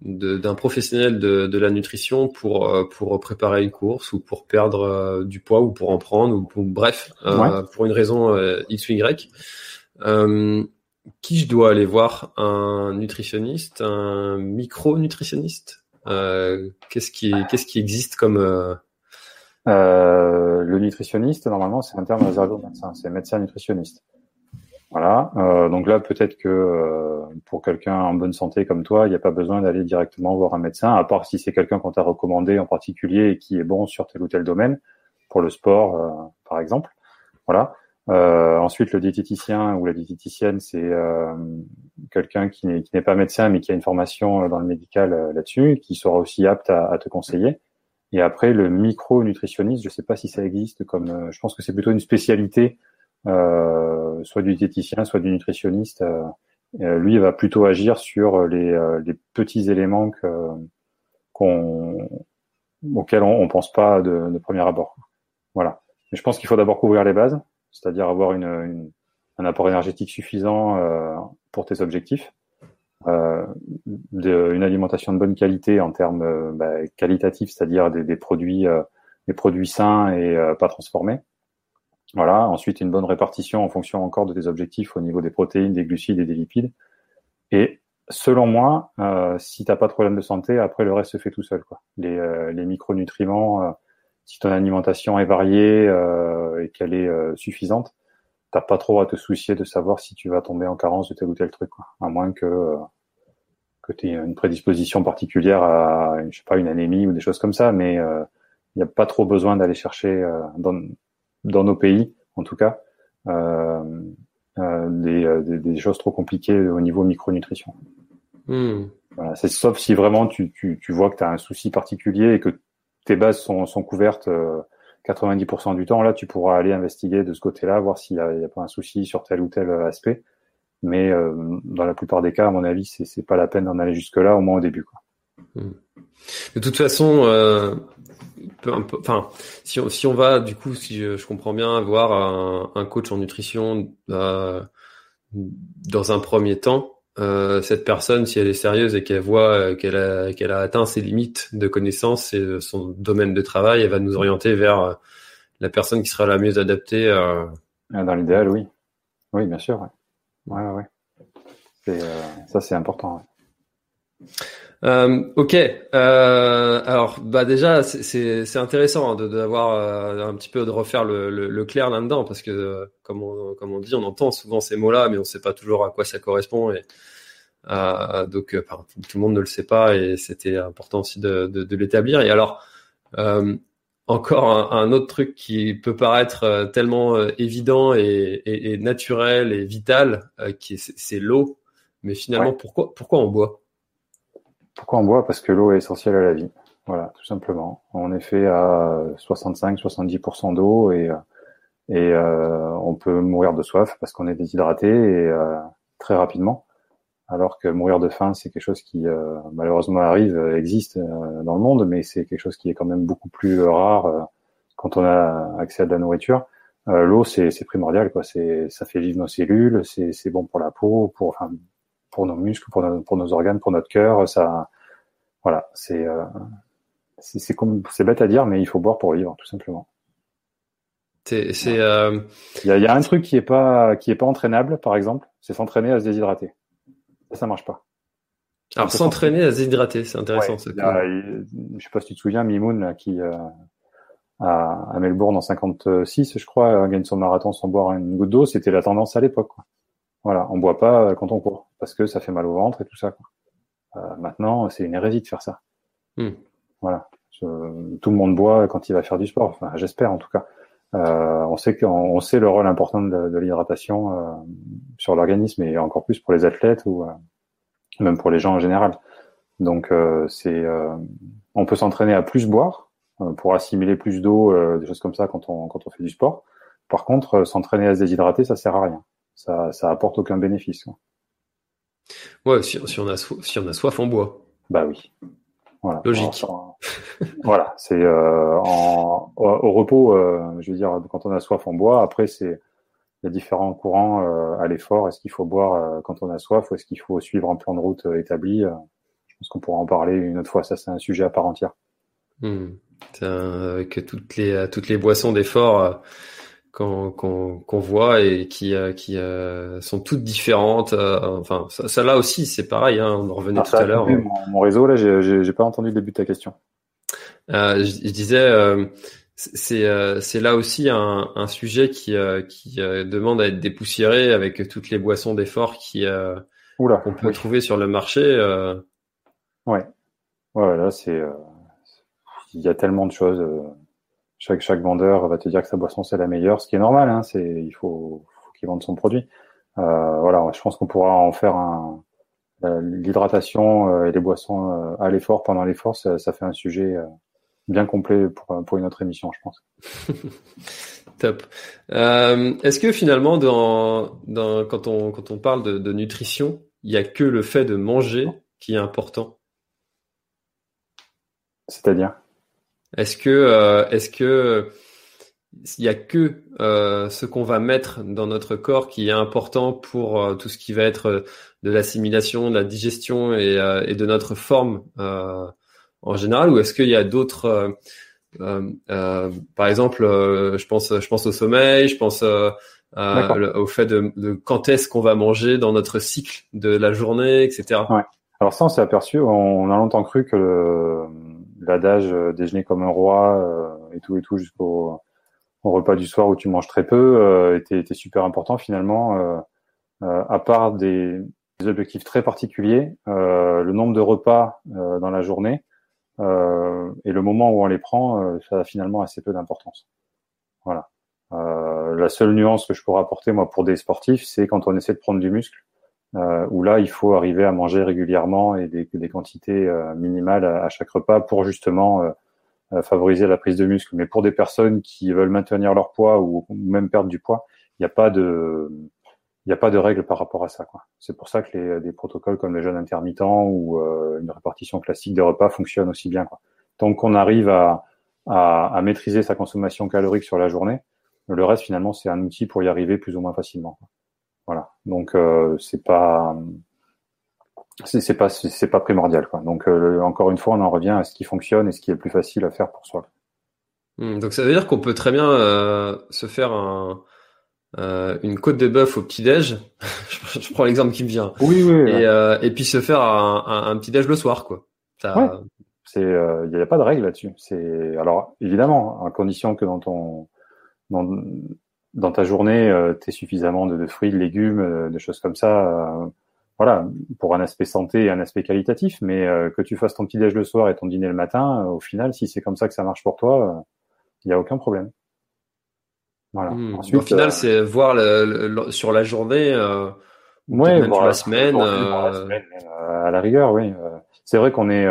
d'un professionnel de, de, la nutrition pour euh, pour préparer une course ou pour perdre euh, du poids ou pour en prendre ou pour, bref euh, pour une raison x ou y. Qui je dois aller voir? Un nutritionniste? Un micro nutritionniste qu'est-ce qui qu'est-ce qui existe comme le nutritionniste normalement c'est un terme réservé aux médecins. C'est médecin nutritionniste voilà. Euh, donc là, peut-être que euh, pour quelqu'un en bonne santé comme toi, il n'y a pas besoin d'aller directement voir un médecin, à part si c'est quelqu'un qu'on t'a recommandé en particulier et qui est bon sur tel ou tel domaine, pour le sport, euh, par exemple. Voilà. ensuite, le diététicien ou la diététicienne, c'est quelqu'un qui n'est pas médecin, mais qui a une formation dans le médical là-dessus, qui sera aussi apte à, à, te conseiller. Et après, le micro-nutritionniste, je ne sais pas si ça existe comme, je pense que c'est plutôt une spécialité soit du diététicien, soit du nutritionniste. Euh, euh, lui, va plutôt agir sur les, petits éléments que, qu'on, auxquels on, ne pense pas de, de, premier abord. Une Mais je pense qu'il faut d'abord couvrir les bases, c'est-à-dire avoir une, un apport énergétique suffisant euh, pour tes objectifs, euh, une alimentation de bonne qualité en termes bah, qualitatifs, c'est-à-dire des produits, des produits sains et pas transformés. Voilà. Ensuite, une bonne répartition en fonction encore de tes objectifs au niveau des protéines, des glucides et des lipides. Et selon moi, euh, si t'as pas de problème de santé, après le reste se fait tout seul. Quoi. Les, euh, les micronutriments, euh, si ton alimentation est variée euh, et qu'elle est suffisante, t'as pas trop à te soucier de savoir si tu vas tomber en carence de tel ou tel truc. Quoi. À moins que que tu aies une prédisposition particulière à, je sais pas, une anémie ou des choses comme ça, mais il n'y a pas trop besoin d'aller chercher dans dans nos pays, en tout cas, euh, euh, euh, des, des, choses trop compliquées au niveau micronutrition. Hmm. Voilà, c'est sauf si vraiment tu, tu, tu vois que tu as un souci particulier et que tes bases sont, sont couvertes 90% du temps, là tu pourras aller investiguer de ce côté-là, voir s'il n'y a, a, pas un souci sur tel ou tel aspect. Mais euh, dans la plupart des cas, à mon avis, c'est, c'est pas la peine d'en aller jusque-là, au moins au début. Quoi. Hmm. De toute façon, euh, enfin, si on, va, du coup, si je, comprends bien, voir un, coach en nutrition euh, dans un premier temps, euh, cette personne, si elle est sérieuse et qu'elle voit qu'elle a, atteint ses limites de connaissances et son domaine de travail, elle va nous orienter vers la personne qui sera la mieux adaptée. Ah, dans l'idéal, oui. Oui, bien sûr. Ça, c'est important. Euh, ok. Euh, alors, bah déjà, c'est intéressant hein, d'avoir euh, un petit peu de refaire le, le, clair là-dedans parce que, comme on, comme on dit, on entend souvent ces mots-là, mais on ne sait pas toujours à quoi ça correspond. Et donc, tout le monde ne le sait pas, et c'était important aussi de, de, de l'établir. Et alors, encore un, autre truc qui peut paraître tellement évident et, et, et, naturel et vital, qui c'est l'eau. Mais finalement, pourquoi pourquoi on boit? Pourquoi on boit? Parce que l'eau est essentielle à la vie. Voilà, tout simplement. On est fait à 65-70% d'eau et, et euh, on peut mourir de soif parce qu'on est déshydraté et euh, très rapidement. Alors que mourir de faim, c'est quelque chose qui euh, malheureusement arrive, existe dans le monde, mais c'est quelque chose qui est quand même beaucoup plus rare quand on a accès à de la nourriture. L'eau, c'est primordial, quoi. C'est, ça fait vivre nos cellules, c'est bon pour la peau, pour, enfin, pour nos muscles, pour, pour nos organes, pour notre cœur. Ça, voilà, c'est euh, c'est comme c'est bête à dire, mais il faut boire pour vivre, tout simplement. C'est euh... il, y a, il y a un truc qui est pas qui est pas entraînable, par exemple, c'est s'entraîner à se déshydrater. Ça, ça marche pas. Alors s'entraîner à se déshydrater, c'est intéressant. Ouais, je sais pas si tu te souviens, Mimoun là, qui euh, à, à, Melbourne en 56, je crois, gagne son marathon sans boire une goutte d'eau. C'était la tendance à l'époque. Voilà, on boit pas euh, quand on court parce que ça fait mal au ventre et tout ça. Quoi. Euh, maintenant, c'est une hérésie de faire ça. Hmm. Voilà, tout le monde boit quand il va faire du sport. Enfin, j'espère en tout cas. Euh, on sait qu'on sait le rôle important de, de l'hydratation euh, sur l'organisme et encore plus pour les athlètes ou euh, même pour les gens en général. Donc c'est, on peut s'entraîner à plus boire pour assimiler plus d'eau, des choses comme ça quand on quand on fait du sport. Par contre, s'entraîner à se déshydrater, ça sert à rien ça, ça apporte aucun bénéfice. Ouais, si, on a soif, si on a soif, on boit. Bah oui. Voilà. Logique. voilà, c'est euh, au, repos, euh, je veux dire, quand on a soif, on boit. Après, c'est il y a différents courants euh, à l'effort. Est-ce qu'il faut boire quand on a soif ou est-ce qu'il faut suivre un plan de route établi Je pense qu'on pourra en parler une autre fois. Ça, c'est un sujet à part entière. Hmm. Avec toutes les toutes les boissons d'effort qu'on voit et qui, euh, qui euh, sont toutes différentes. Euh, enfin, ça, ça, là aussi, c'est pareil. Hein, on en revenait tout à l'heure. Mon, mon, réseau, là, j'ai pas entendu le début de ta question. Je, je, disais, c'est c'est là aussi un, un sujet qui, qui demande à être dépoussiéré avec toutes les boissons d'effort qui qu'on peut trouver sur le marché. Ouais, ouais, là, c'est il y a tellement de choses chaque, chaque vendeur va te dire que sa boisson c'est la meilleure, ce qui est normal. Hein, c'est il faut, faut qu'il vende son produit. Euh, voilà, je pense qu'on pourra en faire un l'hydratation euh, et les boissons euh, à l'effort pendant l'effort, ça, ça, fait un sujet euh, bien complet pour, pour une autre émission, je pense. Top. Euh, Est-ce que finalement, dans, dans, quand, on, quand on parle de, de nutrition, il n'y a que le fait de manger qui est important? C'est-à-dire? Est-ce que euh, est-ce que il y a que euh, ce qu'on va mettre dans notre corps qui est important pour euh, tout ce qui va être de l'assimilation, de la digestion et, et de notre forme en général, ou est-ce qu'il y a d'autres par exemple, je pense, je pense au sommeil, je pense au fait de, de quand est-ce qu'on va manger dans notre cycle de la journée, etc. Ouais. Alors ça, on s'est aperçu, on a longtemps cru que le, l'adage euh, déjeuner comme un roi euh, et tout et tout jusqu'au repas du soir où tu manges très peu euh, était, était, super important finalement. à part des, objectifs très particuliers, le nombre de repas dans la journée et le moment où on les prend, ça a finalement assez peu d'importance. Voilà. la seule nuance que je pourrais apporter moi pour des sportifs, c'est quand on essaie de prendre du muscle euh, où là, il faut arriver à manger régulièrement et des, des quantités euh, minimales à, chaque repas pour justement euh, favoriser la prise de muscle. Mais pour des personnes qui veulent maintenir leur poids ou même perdre du poids, il n'y a pas de il n'y a pas de règle par rapport à ça. C'est pour ça que les, des protocoles comme le jeûne intermittent ou une répartition classique des repas fonctionnent aussi bien. Quoi. Tant qu'on arrive à, à, à, maîtriser sa consommation calorique sur la journée. Le reste, finalement, c'est un outil pour y arriver plus ou moins facilement. Voilà. Donc, euh, c'est pas, c'est pas, c'est pas primordial. Quoi. Donc, euh, encore une fois, on en revient à ce qui fonctionne et ce qui est le plus facile à faire pour soi. Hmm, donc, ça veut dire qu'on peut très bien euh, se faire un, euh, une côte de bœuf au petit déj. je prends l'exemple qui me vient. Oui, oui. Et, euh, et puis se faire un, un, un, petit déj le soir, quoi. Ça... Ouais. C'est, il euh, n'y a pas de règle là-dessus. C'est alors évidemment, en condition que dans ton dans, dans ta journée, euh, tu suffisamment de, de, fruits, de légumes, euh, de choses comme ça. Euh, voilà, pour un aspect santé et un aspect qualitatif, mais que tu fasses ton petit déj le soir et ton dîner le matin, au final, si c'est comme ça que ça marche pour toi, il n'y a aucun problème. Voilà. Mmh. Ensuite, au final, c'est voir le, le, sur la journée, euh, ouais, même la semaine. La semaine à la rigueur, oui. c'est vrai qu'on est,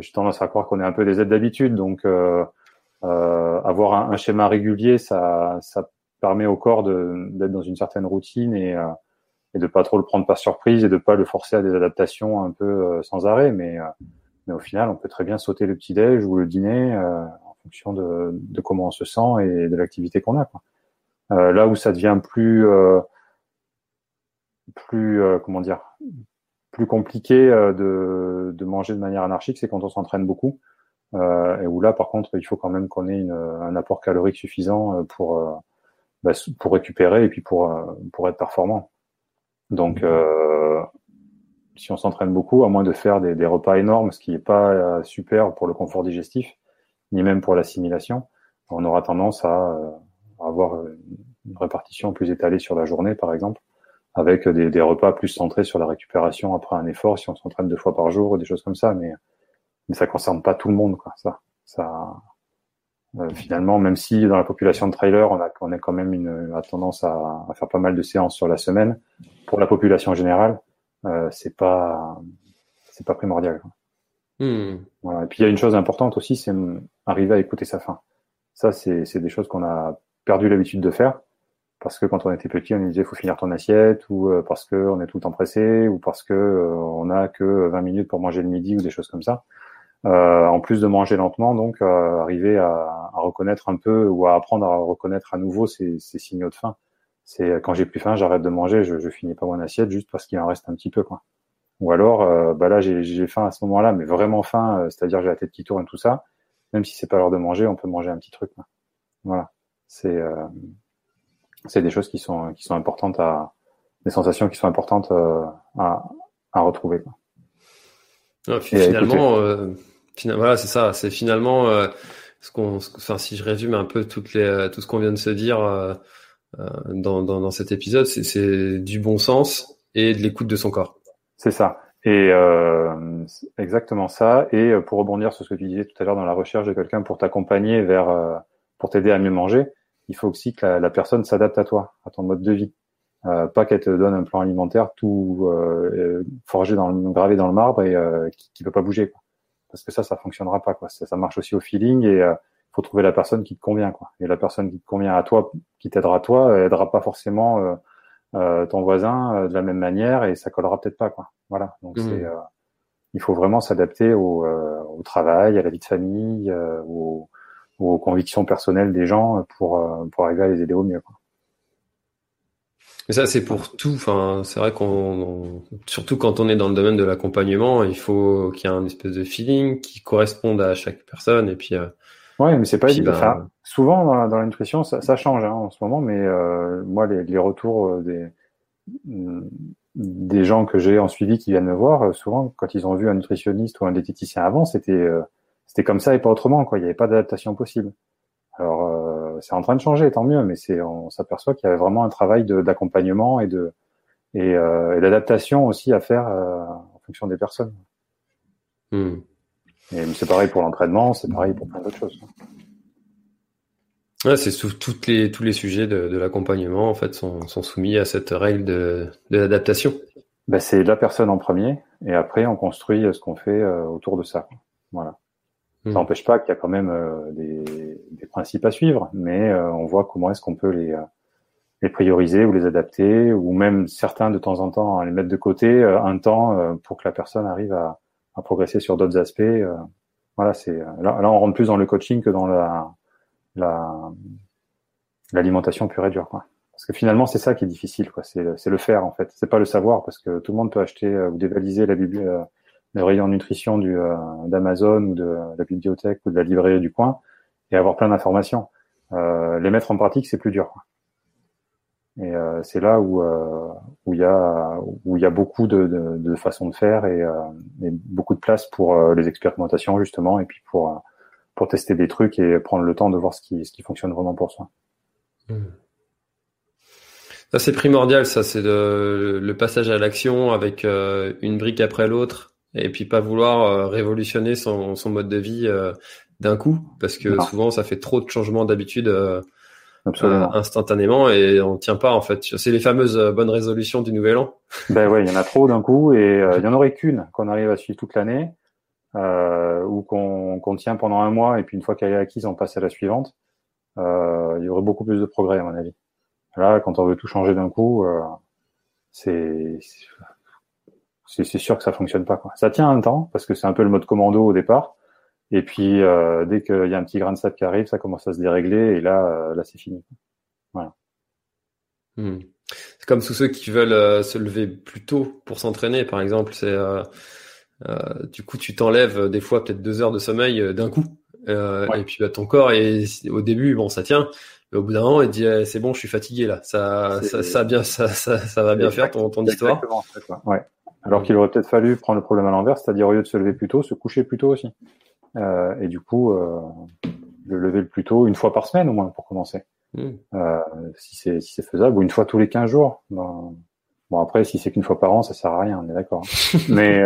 j'ai tendance à croire qu'on est un peu des aides d'habitude, donc avoir un, un, schéma régulier, ça, ça permet au corps d'être dans une certaine routine et, euh, et de pas trop le prendre par surprise et de pas le forcer à des adaptations un peu euh, sans arrêt. Mais, euh, mais au final, on peut très bien sauter le petit déj ou le dîner euh, en fonction de, de, comment on se sent et de l'activité qu'on a. Quoi. là où ça devient plus plus comment dire plus compliqué de, de manger de manière anarchique, c'est quand on s'entraîne beaucoup. et où là, par contre, il faut quand même qu'on ait une, un apport calorique suffisant pour bah, pour récupérer et puis pour, euh, pour être performant. Donc, euh, si on s'entraîne beaucoup, à moins de faire des, des repas énormes, ce qui n'est pas euh, super pour le confort digestif, ni même pour l'assimilation, on aura tendance à, à, avoir une répartition plus étalée sur la journée, par exemple, avec des, des, repas plus centrés sur la récupération après un effort, si on s'entraîne deux fois par jour ou des choses comme ça. Mais, mais ça concerne pas tout le monde, quoi. Ça, ça, euh, finalement, même si dans la population de trailer, on a, on a quand même une, a tendance à, à, faire pas mal de séances sur la semaine, pour la population générale, euh, c'est pas, c'est pas primordial. Hmm. Voilà. Et puis il y a une chose importante aussi, c'est arriver à écouter sa faim. Ça, c'est, c'est des choses qu'on a perdu l'habitude de faire parce que quand on était petit, on disait faut finir ton assiette ou euh, parce que on est tout le temps pressé ou parce que euh, on a que 20 minutes pour manger le midi ou des choses comme ça. Euh, en plus de manger lentement, donc euh, arriver à, reconnaître un peu ou à apprendre à reconnaître à nouveau ces, signaux de faim. C'est quand j'ai plus faim, j'arrête de manger, je, je finis pas mon assiette juste parce qu'il en reste un petit peu, quoi. Ou alors, euh, bah là j'ai faim à ce moment-là, mais vraiment faim, c'est-à-dire j'ai la tête qui tourne tout ça. Même si c'est pas l'heure de manger, on peut manger un petit truc. Voilà, c'est des choses qui sont importantes à des sensations qui sont importantes à, retrouver. Finalement, voilà, c'est ça. C'est finalement euh, ce qu'on, enfin, si je résume un peu toutes les, euh, tout ce qu'on vient de se dire euh, euh, dans, dans, dans, cet épisode, c'est, c'est du bon sens et de l'écoute de son corps. C'est ça. Et euh, exactement ça. Et pour rebondir sur ce que tu disais tout à l'heure dans la recherche de quelqu'un pour t'accompagner vers, pour t'aider à mieux manger, il faut aussi que la, la personne s'adapte à toi, à ton mode de vie. Euh, pas qu'elle te donne un plan alimentaire tout euh, forgé dans le, gravé dans le marbre et qui, qui peut pas bouger. Quoi parce que ça, ça fonctionnera pas. Quoi. Ça, ça marche aussi au feeling et euh, faut trouver la personne qui te convient. Quoi. Et la personne qui te convient à toi, qui t'aidera à toi, aidera pas forcément euh, euh, ton voisin euh, de la même manière et ça collera peut-être pas. Quoi. Voilà. Donc mmh. c'est, euh, il faut vraiment s'adapter au, au, travail, à la vie de famille, aux, aux, convictions personnelles des gens pour pour arriver à les aider au mieux. Quoi. Mais ça, c'est pour tout. Enfin, c'est vrai qu'on, surtout quand on est dans le domaine de l'accompagnement, il faut qu'il y ait un espèce de feeling qui corresponde à chaque personne. Et puis. Euh, ouais, mais c'est pas évident. Ben, souvent dans, dans la nutrition, ça, ça change hein, en ce moment. Mais euh, moi, les, les retours euh, des des gens que j'ai en suivi qui viennent me voir, euh, souvent quand ils ont vu un nutritionniste ou un diététicien avant, c'était euh, c'était comme ça et pas autrement. Quoi, il n'y avait pas d'adaptation possible. Alors c'est en train de changer, tant mieux, mais c'est on s'aperçoit qu'il y avait vraiment un travail d'accompagnement et de et, euh, d'adaptation aussi à faire euh, en fonction des personnes. Hmm. Et c'est pareil pour l'entraînement, c'est pareil pour plein d'autres choses. Ouais, c'est toutes les tous les sujets de, de l'accompagnement en fait sont, sont, soumis à cette règle de, de l'adaptation. Ben, c'est la personne en premier et après on construit ce qu'on fait euh, autour de ça. Voilà. Ça hmm. n'empêche pas qu'il y a quand même euh, des, des, principes à suivre, mais euh, on voit comment est-ce qu'on peut les, euh, les prioriser ou les adapter, ou même certains de temps en temps les mettre de côté un temps pour que la personne arrive à, à progresser sur d'autres aspects Voilà, c'est là, là, on rentre plus dans le coaching que dans la l'alimentation pure et dure. Quoi. Parce que finalement, c'est ça qui est difficile. Quoi. C'est, le faire en fait. C'est pas le savoir parce que tout le monde peut acheter ou dévaliser la bibli- le rayon nutrition du, d'Amazon ou de la bibliothèque ou de la librairie du coin et avoir plein d'informations. les mettre en pratique, c'est plus dur. Et euh, c'est là où euh, où il y a où il y a beaucoup de, de, de façons de faire et, euh, et, beaucoup de place pour euh, les expérimentations justement et puis pour euh, pour tester des trucs et prendre le temps de voir ce qui ce qui fonctionne vraiment pour soi. Mmh. Ça c'est primordial, ça c'est le, passage à l'action avec euh, une brique après l'autre et puis pas vouloir révolutionner son, son mode de vie d'un coup parce que non. souvent ça fait trop de changements d'habitude euh, instantanément et on tient pas en fait. C'est les fameuses euh, bonnes résolutions du nouvel an. Ben ouais, il y en a trop d'un coup et euh, il y en aurait qu'une qu'on arrive à suivre toute l'année euh, ou qu'on qu tient pendant un mois et puis une fois qu'elle est acquise, on passe à la suivante. Euh, il y aurait beaucoup plus de progrès à mon avis. Là, quand on veut tout changer d'un coup, euh, c'est c'est sûr que ça fonctionne pas. Quoi. Ça tient un temps parce que c'est un peu le mode commando au départ. Et puis euh, dès qu'il y a un petit grain de sable qui arrive, ça commence à se dérégler et là, euh, là c'est fini. Voilà. Hmm. C'est comme tous ceux qui veulent euh, se lever plus tôt pour s'entraîner, par exemple. C'est euh, du coup tu t'enlèves des fois peut-être deux heures de sommeil d'un coup. Ouais. Et puis bah, ton corps et au début bon ça tient, mais au bout d'un moment il dit eh, c'est bon je suis fatigué là. Ça ça, ça, bien ça, ça, ça va bien faire ton, ton histoire. Ouais. Alors qu'il aurait peut-être fallu prendre le problème à l'envers, c'est-à-dire au lieu de se lever plus tôt, se coucher plus tôt aussi. Euh, et du coup, euh, le lever le plus tôt, une fois par semaine au moins pour commencer. Mmh. Euh, si c'est si faisable, ou une fois tous les 15 jours. Ben, bon après, si c'est qu'une fois par an, ça sert à rien, on est d'accord. Mais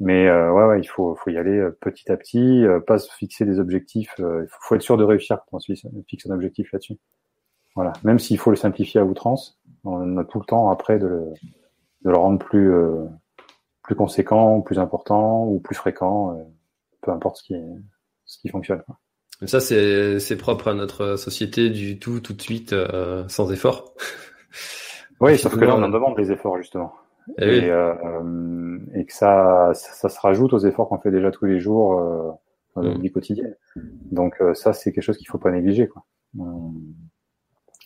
mais ouais, ouais, il faut faut y aller petit à petit, pas se fixer des objectifs. il faut, faut, être sûr de réussir quand on fixe un objectif là-dessus. Voilà, même s'il faut le simplifier à outrance, on a tout le temps après de le, de le rendre plus plus conséquent, plus important ou plus fréquent, euh, peu importe ce qui, ce qui fonctionne. Quoi. Ça, c'est, c'est propre à notre société du tout, tout de suite, euh, sans effort. oui, sauf que là, on en demande des efforts, justement. Et, et, oui. euh, et que ça, ça, ça, se rajoute aux efforts qu'on fait déjà tous les jours euh, dans notre mmh. vie quotidienne. Donc euh, ça, c'est quelque chose qu'il faut pas négliger. Quoi. On,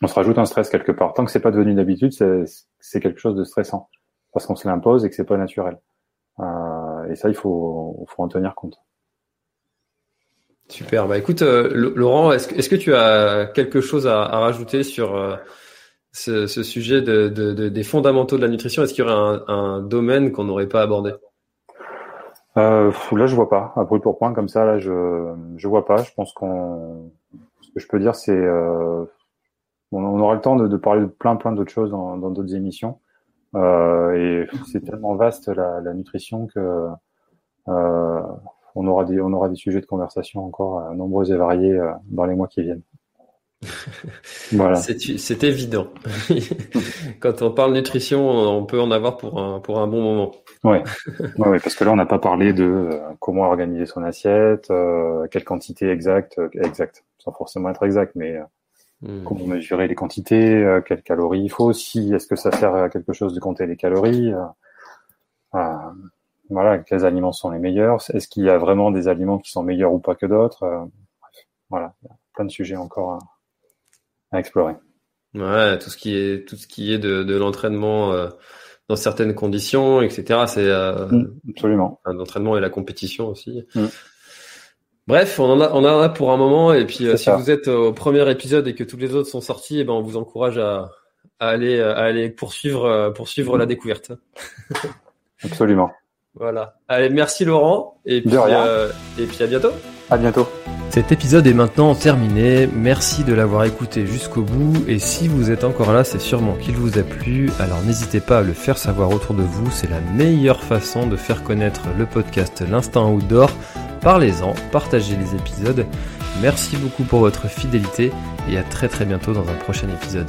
on se rajoute un stress quelque part. Tant que c'est pas devenu d'habitude, c'est, c'est quelque chose de stressant parce qu'on se l'impose et que c'est pas naturel. Euh, et ça, il faut, faut en tenir compte. Super. Bah écoute, euh, Laurent, est-ce que, est-ce que tu as quelque chose à, à rajouter sur euh, ce, ce, sujet de, de, de, des fondamentaux de la nutrition? Est-ce qu'il y aurait un, un domaine qu'on n'aurait pas abordé? Euh, Là, je vois pas. À brûle pour point comme ça, là, je je vois pas. Je pense qu'on, ce que je peux dire, c'est, euh, on, on aura le temps de, de, parler de plein plein d'autres choses dans d'autres émissions. Euh, et c'est tellement vaste la, la nutrition que euh, on aura des on aura des sujets de conversation encore euh, nombreux et variés euh, dans les mois qui viennent. voilà. C'est évident. Quand on parle nutrition, on peut en avoir pour un pour un bon moment. Ouais. ouais, ouais parce que là on n'a pas parlé de euh, comment organiser son assiette, euh, quelle quantité exacte, exacte, sans forcément être exact, mais Mmh. Comment mesurer les quantités, euh, quelles calories il faut, si est-ce que ça sert à quelque chose de compter les calories, euh, euh, voilà, quels aliments sont les meilleurs, est-ce qu'il y a vraiment des aliments qui sont meilleurs ou pas que d'autres, voilà, il y a plein de sujets encore à, à, explorer. Ouais, tout ce qui est tout ce qui est de, de l'entraînement dans certaines conditions, etc. C'est mmh, absolument l'entraînement et la compétition aussi. Mmh. Bref, on en a, on en a pour un moment. Et puis, euh, si ça. vous êtes au premier épisode et que tous les autres sont sortis, eh ben, on vous encourage à, à aller, à aller poursuivre, euh, poursuivre mmh. la découverte. Absolument. Voilà. Allez, merci Laurent. Et puis, euh, et puis à bientôt. À bientôt. Cet épisode est maintenant terminé. Merci de l'avoir écouté jusqu'au bout. Et si vous êtes encore là, c'est sûrement qu'il vous a plu. Alors n'hésitez pas à le faire savoir autour de vous. C'est la meilleure façon de faire connaître le podcast L'Instinct Outdoor parlez-en, partagez les épisodes. Merci beaucoup pour votre fidélité et à très très bientôt dans un prochain épisode.